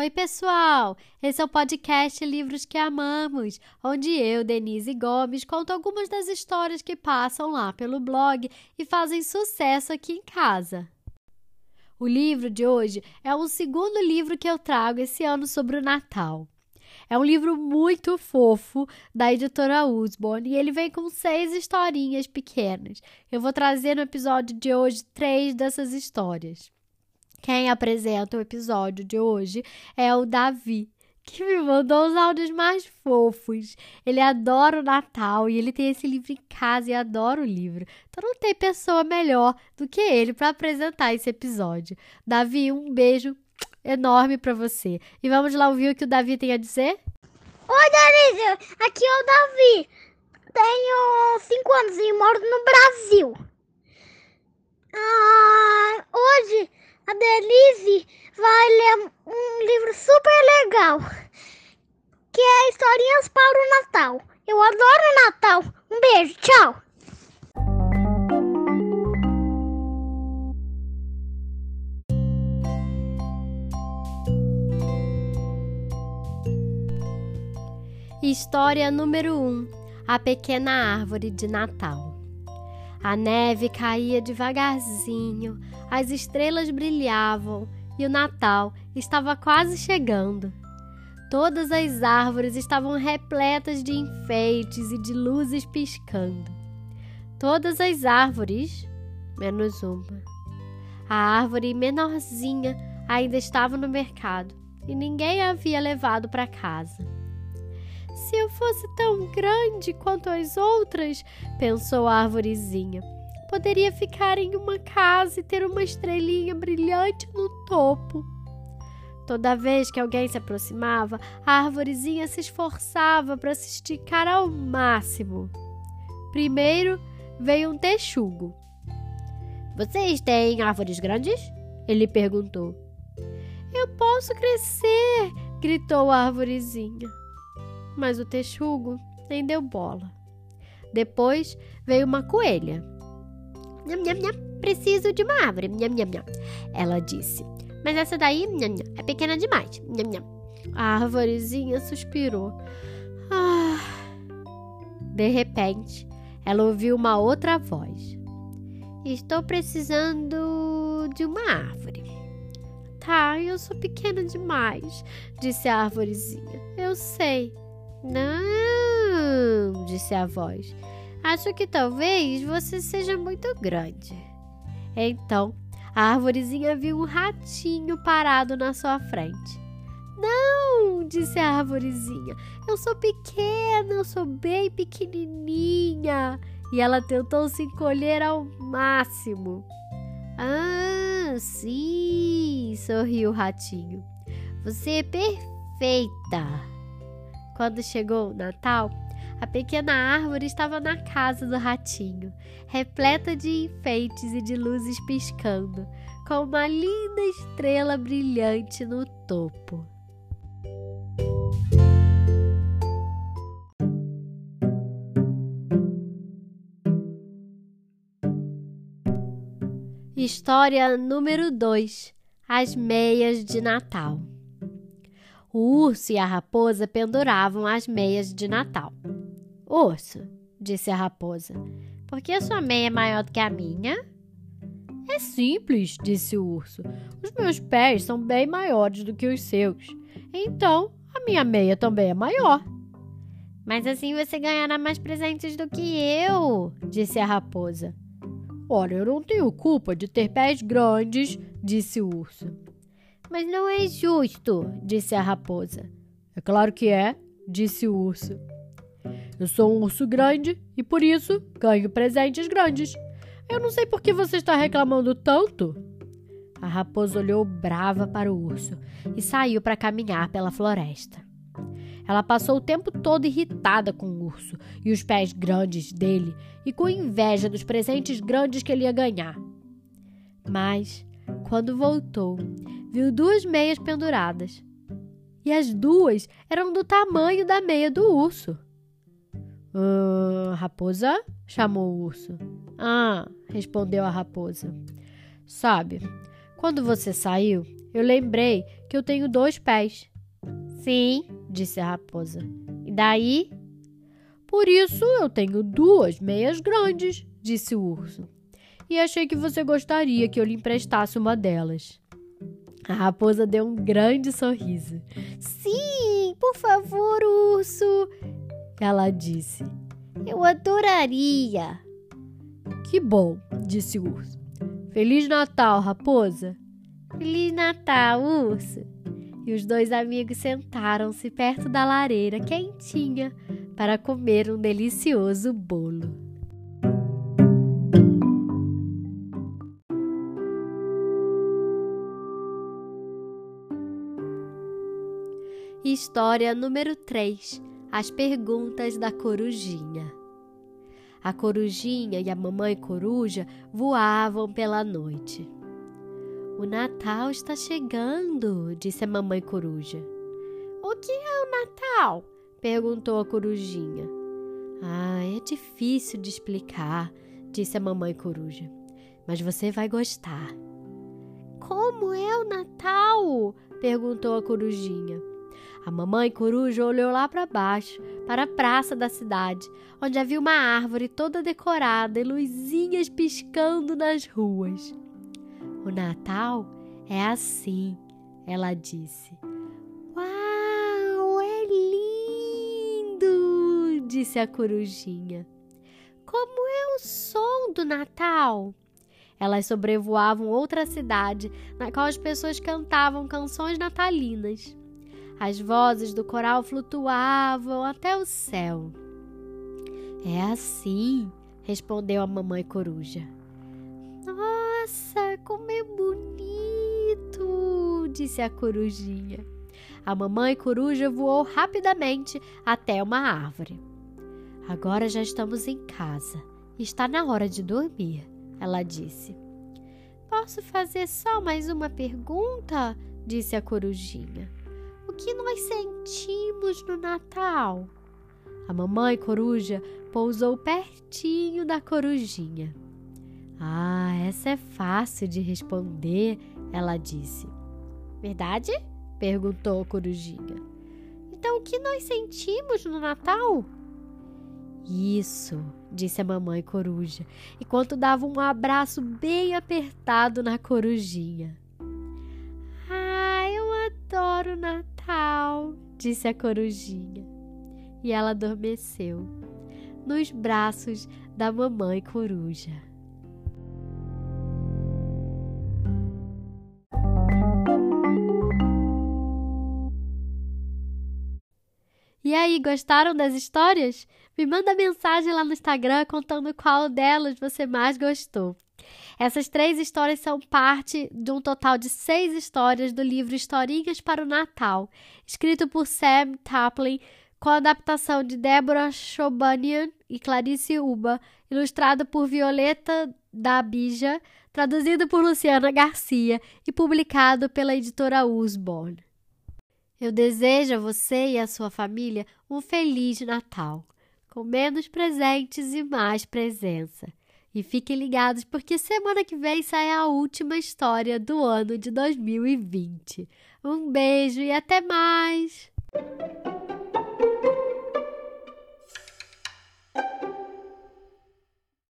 Oi, pessoal! Esse é o podcast Livros que Amamos, onde eu, Denise Gomes, conto algumas das histórias que passam lá pelo blog e fazem sucesso aqui em casa. O livro de hoje é o segundo livro que eu trago esse ano sobre o Natal. É um livro muito fofo da editora Usborne e ele vem com seis historinhas pequenas. Eu vou trazer no episódio de hoje três dessas histórias. Quem apresenta o episódio de hoje é o Davi, que me mandou os áudios mais fofos. Ele adora o Natal e ele tem esse livro em casa e adora o livro. Então não tem pessoa melhor do que ele para apresentar esse episódio. Davi, um beijo enorme para você. E vamos lá ouvir o que o Davi tem a dizer? Oi, Denise, aqui é o Davi. Tenho 5 anos e moro no Brasil. Ah, hoje a Denise vai ler um livro super legal, que é Historinhas para o Natal. Eu adoro Natal. Um beijo, tchau. História número 1: um, A Pequena Árvore de Natal. A neve caía devagarzinho, as estrelas brilhavam e o Natal estava quase chegando. Todas as árvores estavam repletas de enfeites e de luzes piscando. Todas as árvores, menos uma. A árvore menorzinha ainda estava no mercado e ninguém a havia levado para casa. Se eu fosse tão grande quanto as outras, pensou a arvorezinha, poderia ficar em uma casa e ter uma estrelinha brilhante no topo. Toda vez que alguém se aproximava, a arvorezinha se esforçava para se esticar ao máximo. Primeiro veio um texugo. Vocês têm árvores grandes? Ele perguntou. Eu posso crescer, gritou a arvorezinha mas o texugo nem deu bola. Depois veio uma coelha. Nham, nham, nham, preciso de uma árvore, nham, nham, nham. Ela disse. Mas essa daí nham, nham, é pequena demais. Nham, nham. A árvorezinha suspirou. Ah. De repente, ela ouviu uma outra voz. Estou precisando de uma árvore. Tá, eu sou pequena demais, disse a árvorezinha. Eu sei. Não, disse a voz. Acho que talvez você seja muito grande. Então, a árvorezinha viu um ratinho parado na sua frente. Não, disse a árvorezinha. Eu sou pequena, eu sou bem pequenininha. E ela tentou se encolher ao máximo. Ah, sim, sorriu o ratinho. Você é perfeita. Quando chegou o Natal, a pequena árvore estava na casa do ratinho, repleta de enfeites e de luzes piscando, com uma linda estrela brilhante no topo. História número 2 As meias de Natal. O urso e a raposa penduravam as meias de Natal. Urso, disse a raposa, por que a sua meia é maior do que a minha? É simples, disse o urso. Os meus pés são bem maiores do que os seus. Então, a minha meia também é maior. Mas assim você ganhará mais presentes do que eu, disse a raposa. Ora, eu não tenho culpa de ter pés grandes, disse o urso. Mas não é justo, disse a raposa. É claro que é, disse o urso. Eu sou um urso grande e por isso ganho presentes grandes. Eu não sei por que você está reclamando tanto. A raposa olhou brava para o urso e saiu para caminhar pela floresta. Ela passou o tempo todo irritada com o urso e os pés grandes dele e com inveja dos presentes grandes que ele ia ganhar. Mas, quando voltou, viu duas meias penduradas. E as duas eram do tamanho da meia do urso. Ah, raposa? chamou o urso. Ah, respondeu a raposa. Sabe, Quando você saiu, eu lembrei que eu tenho dois pés. Sim, disse a raposa. E daí? Por isso eu tenho duas meias grandes, disse o urso. E achei que você gostaria que eu lhe emprestasse uma delas. A raposa deu um grande sorriso. Sim, por favor, urso, ela disse. Eu adoraria. Que bom, disse o urso. Feliz Natal, raposa. Feliz Natal, urso. E os dois amigos sentaram-se perto da lareira quentinha para comer um delicioso bolo. História número 3 As perguntas da corujinha. A corujinha e a mamãe coruja voavam pela noite. O Natal está chegando, disse a mamãe coruja. O que é o Natal? perguntou a corujinha. Ah, é difícil de explicar, disse a mamãe coruja. Mas você vai gostar. Como é o Natal? perguntou a corujinha. A mamãe coruja olhou lá para baixo, para a praça da cidade, onde havia uma árvore toda decorada e luzinhas piscando nas ruas. O Natal é assim, ela disse. Uau, é lindo! disse a corujinha. Como é o som do Natal? Elas sobrevoavam outra cidade, na qual as pessoas cantavam canções natalinas. As vozes do coral flutuavam até o céu. É assim, respondeu a mamãe coruja. Nossa, como é bonito! disse a corujinha. A mamãe coruja voou rapidamente até uma árvore. Agora já estamos em casa. Está na hora de dormir, ela disse. Posso fazer só mais uma pergunta? disse a corujinha que nós sentimos no Natal? A mamãe coruja pousou pertinho da corujinha. Ah, essa é fácil de responder, ela disse. Verdade? perguntou a corujinha. Então, o que nós sentimos no Natal? Isso, disse a mamãe coruja, enquanto dava um abraço bem apertado na corujinha. Adoro Natal, disse a corujinha. E ela adormeceu nos braços da mamãe coruja. E aí, gostaram das histórias? Me manda mensagem lá no Instagram contando qual delas você mais gostou. Essas três histórias são parte de um total de seis histórias do livro Historinhas para o Natal, escrito por Sam Taplin, com adaptação de Deborah Chobanian e Clarice Uba, ilustrado por Violeta da Bija, traduzido por Luciana Garcia e publicado pela editora Usborne. Eu desejo a você e a sua família um feliz Natal, com menos presentes e mais presença. E fiquem ligados porque semana que vem sai a última história do ano de 2020. Um beijo e até mais!